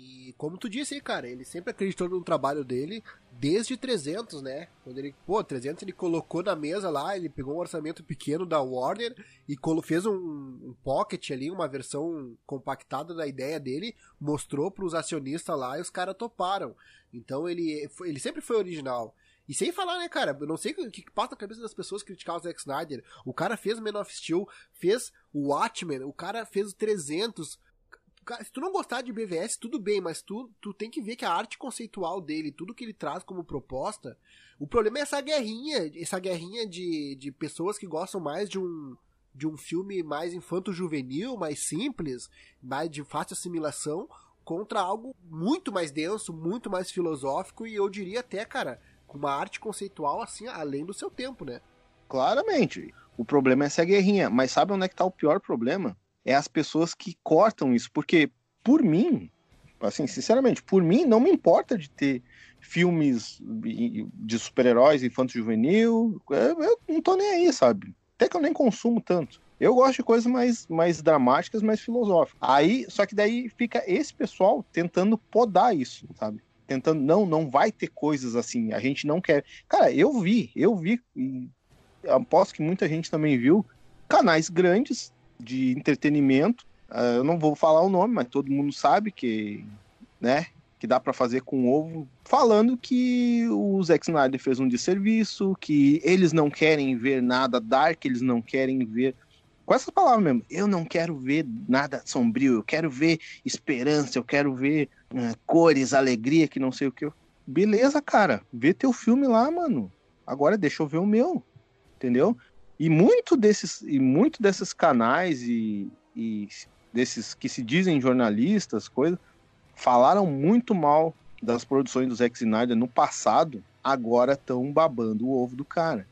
E como tu disse aí, cara, ele sempre acreditou no trabalho dele desde 300, né? Quando ele, pô, 300 ele colocou na mesa lá, ele pegou um orçamento pequeno da Warner e fez um, um pocket ali, uma versão compactada da ideia dele, mostrou para os acionistas lá e os caras toparam. Então ele, ele sempre foi original. E sem falar, né, cara, eu não sei o que passa na cabeça das pessoas criticar o Zack Snyder. O cara fez Man of Steel, fez o Watchmen, o cara fez o 300, se tu não gostar de BVS, tudo bem, mas tu, tu tem que ver que a arte conceitual dele, tudo que ele traz como proposta, o problema é essa guerrinha, essa guerrinha de, de pessoas que gostam mais de um, de um filme mais infanto-juvenil, mais simples, mais de fácil assimilação, contra algo muito mais denso, muito mais filosófico e eu diria até, cara, com uma arte conceitual assim, além do seu tempo, né? Claramente. O problema é essa guerrinha, mas sabe onde é que tá o pior problema? É as pessoas que cortam isso, porque por mim, assim, sinceramente, por mim não me importa de ter filmes de super-heróis infanto-juvenil, eu, eu não tô nem aí, sabe? Até que eu nem consumo tanto. Eu gosto de coisas mais, mais dramáticas, mais filosóficas. Aí, só que daí fica esse pessoal tentando podar isso, sabe? Tentando, não, não vai ter coisas assim, a gente não quer. Cara, eu vi, eu vi, e aposto que muita gente também viu, canais grandes de entretenimento. Uh, eu não vou falar o nome, mas todo mundo sabe que, né, que dá para fazer com ovo, falando que o Zack Snyder fez um desserviço, que eles não querem ver nada dark, eles não querem ver com essa palavra mesmo, eu não quero ver nada sombrio, eu quero ver esperança, eu quero ver uh, cores, alegria, que não sei o que. Beleza, cara, vê teu filme lá, mano. Agora deixa eu ver o meu, entendeu? E muito desses, e muito desses canais e, e desses que se dizem jornalistas, coisa, falaram muito mal das produções do Zack Snyder no passado, agora estão babando o ovo do cara.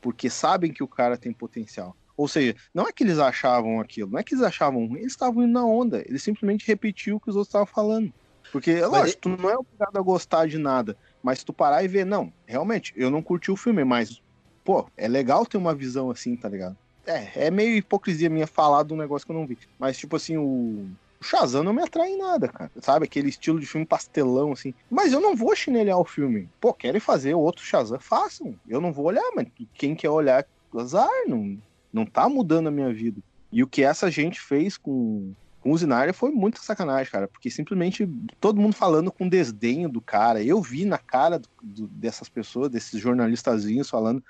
Porque sabem que o cara tem potencial. Ou seja, não é que eles achavam aquilo, não é que eles achavam ruim, eles estavam indo na onda. Eles simplesmente repetiu o que os outros estavam falando. Porque, mas lógico, ele... tu não é obrigado a gostar de nada, mas tu parar e ver, não, realmente, eu não curti o filme, mas pô, é legal ter uma visão assim, tá ligado? É, é meio hipocrisia minha falar de um negócio que eu não vi. Mas, tipo assim, o. O Shazam não me atrai em nada, cara. Sabe? Aquele estilo de filme pastelão, assim. Mas eu não vou chinelhar o filme. Pô, querem fazer outro Shazam? Façam. Eu não vou olhar, mas quem quer olhar, azar, não, não tá mudando a minha vida. E o que essa gente fez com, com o Zinari foi muita sacanagem, cara. Porque simplesmente todo mundo falando com desdenho do cara. Eu vi na cara do, do, dessas pessoas, desses jornalistazinhos falando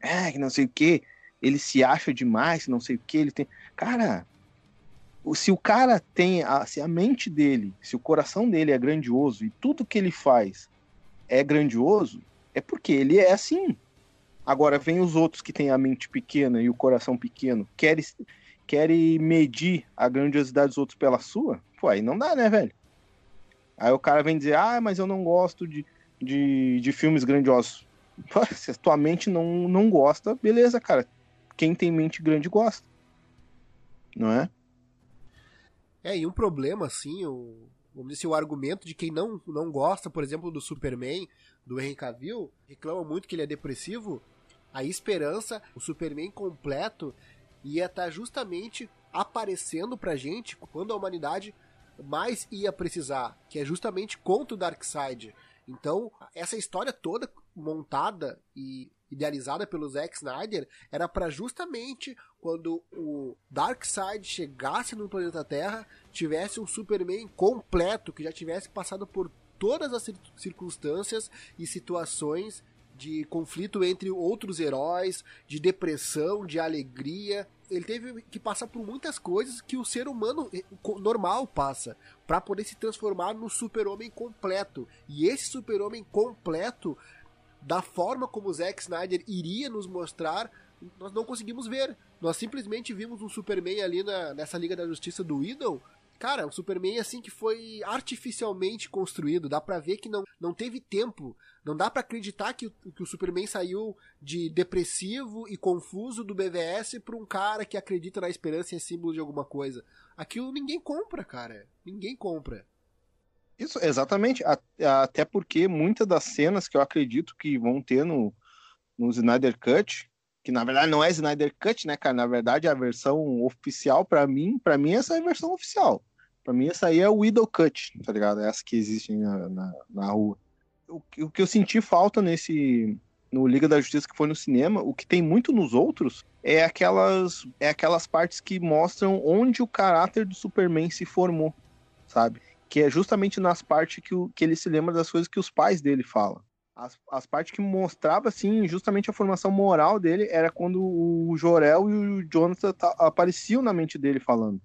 é, que não sei o que, ele se acha demais, não sei o que, ele tem. Cara, se o cara tem, a, se a mente dele, se o coração dele é grandioso e tudo que ele faz é grandioso, é porque ele é assim. Agora, vem os outros que têm a mente pequena e o coração pequeno, querem, querem medir a grandiosidade dos outros pela sua, pô, aí não dá, né, velho? Aí o cara vem dizer, ah, mas eu não gosto de, de, de filmes grandiosos. Se a tua mente não, não gosta, beleza, cara. Quem tem mente grande gosta. Não é? É, e um problema, assim, o, vamos dizer assim, o argumento de quem não, não gosta, por exemplo, do Superman, do Henry Cavill, reclama muito que ele é depressivo, a esperança, o Superman completo, ia estar tá justamente aparecendo pra gente quando a humanidade mais ia precisar, que é justamente contra o Darkseid. Então, essa história toda montada e idealizada pelo Zack Snyder era para justamente quando o Darkseid chegasse no planeta Terra, tivesse um Superman completo que já tivesse passado por todas as circunstâncias e situações de conflito entre outros heróis, de depressão, de alegria. Ele teve que passar por muitas coisas que o ser humano eh, normal passa para poder se transformar no super-homem completo. E esse super-homem completo da forma como o Zack Snyder iria nos mostrar, nós não conseguimos ver. Nós simplesmente vimos um Superman ali na, nessa Liga da Justiça do Idol. Cara, um Superman assim que foi artificialmente construído. Dá pra ver que não, não teve tempo. Não dá para acreditar que, que o Superman saiu de depressivo e confuso do BVS pra um cara que acredita na esperança e é símbolo de alguma coisa. Aquilo ninguém compra, cara. Ninguém compra. Isso, exatamente. Até porque muitas das cenas que eu acredito que vão ter no, no Snyder Cut, que na verdade não é Snyder Cut, né, cara? Na verdade, a versão oficial, para mim, para mim, essa é a versão oficial. Pra mim, essa aí é o Idol Cut, tá ligado? Essa que existe na, na, na rua. O, o que eu senti falta nesse. No Liga da Justiça que foi no cinema, o que tem muito nos outros é aquelas, é aquelas partes que mostram onde o caráter do Superman se formou, sabe? Que é justamente nas partes que, o, que ele se lembra das coisas que os pais dele falam. As, as partes que mostrava, assim, justamente a formação moral dele era quando o Jorel e o Jonathan apareciam na mente dele falando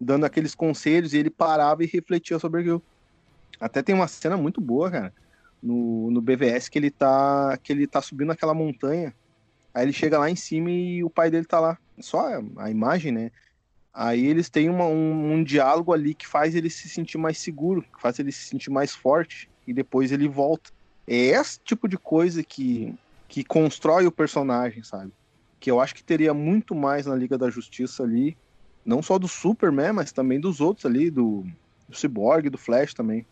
dando aqueles conselhos e ele parava e refletia sobre aquilo. Até tem uma cena muito boa, cara, no, no BVS que ele tá que ele tá subindo aquela montanha. Aí ele chega lá em cima e o pai dele tá lá. Só a, imagem, né? Aí eles têm uma, um, um, diálogo ali que faz ele se sentir mais seguro, que faz ele se sentir mais forte e depois ele volta. É esse tipo de coisa que, que constrói o personagem, sabe? Que eu acho que teria muito mais na Liga da Justiça ali não só do Superman, mas também dos outros ali, do, do Cyborg, do Flash também.